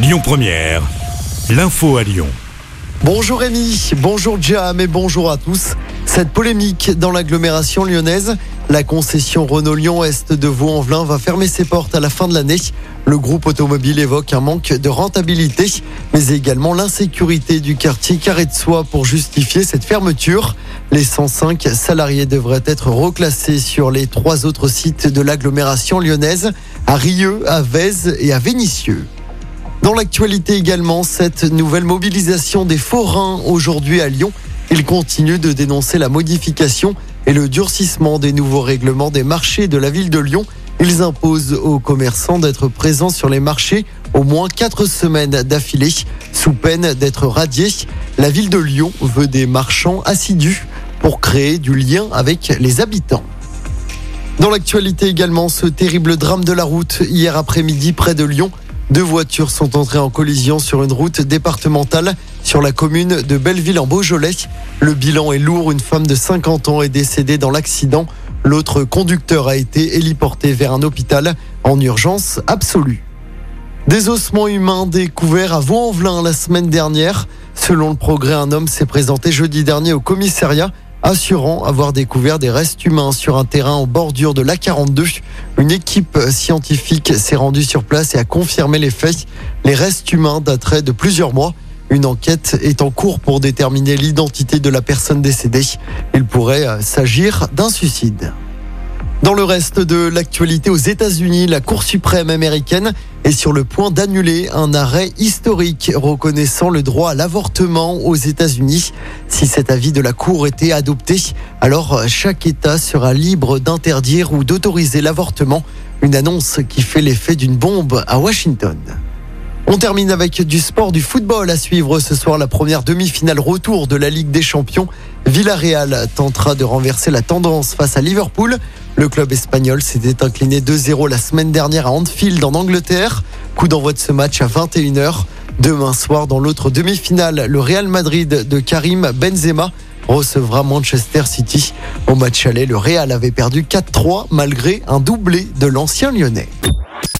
Lyon Première, l'info à Lyon. Bonjour Rémi, bonjour Jam et bonjour à tous. Cette polémique dans l'agglomération lyonnaise, la concession Renault-Lyon Est de Vaux-en-Velin va fermer ses portes à la fin de l'année. Le groupe automobile évoque un manque de rentabilité, mais également l'insécurité du quartier Carré de Soie pour justifier cette fermeture. Les 105 salariés devraient être reclassés sur les trois autres sites de l'agglomération lyonnaise, à Rieux, à Vèze et à Vénissieux. Dans l'actualité également, cette nouvelle mobilisation des forains aujourd'hui à Lyon. Ils continuent de dénoncer la modification et le durcissement des nouveaux règlements des marchés de la ville de Lyon. Ils imposent aux commerçants d'être présents sur les marchés au moins quatre semaines d'affilée, sous peine d'être radiés. La ville de Lyon veut des marchands assidus pour créer du lien avec les habitants. Dans l'actualité également, ce terrible drame de la route hier après-midi près de Lyon. Deux voitures sont entrées en collision sur une route départementale sur la commune de Belleville en Beaujolais. Le bilan est lourd. Une femme de 50 ans est décédée dans l'accident. L'autre conducteur a été héliporté vers un hôpital en urgence absolue. Des ossements humains découverts à Vaux-en-Velin la semaine dernière. Selon le progrès, un homme s'est présenté jeudi dernier au commissariat assurant avoir découvert des restes humains sur un terrain en bordure de l'A42. Une équipe scientifique s'est rendue sur place et a confirmé les faits. Les restes humains dateraient de plusieurs mois. Une enquête est en cours pour déterminer l'identité de la personne décédée. Il pourrait s'agir d'un suicide. Dans le reste de l'actualité aux États-Unis, la Cour suprême américaine est sur le point d'annuler un arrêt historique reconnaissant le droit à l'avortement aux États-Unis. Si cet avis de la Cour était adopté, alors chaque État sera libre d'interdire ou d'autoriser l'avortement. Une annonce qui fait l'effet d'une bombe à Washington. On termine avec du sport, du football à suivre ce soir, la première demi-finale retour de la Ligue des Champions. Villarreal tentera de renverser la tendance face à Liverpool. Le club espagnol s'était incliné 2-0 la semaine dernière à Anfield en Angleterre. Coup d'envoi de ce match à 21h. Demain soir, dans l'autre demi-finale, le Real Madrid de Karim Benzema recevra Manchester City. Au match aller, le Real avait perdu 4-3 malgré un doublé de l'ancien lyonnais.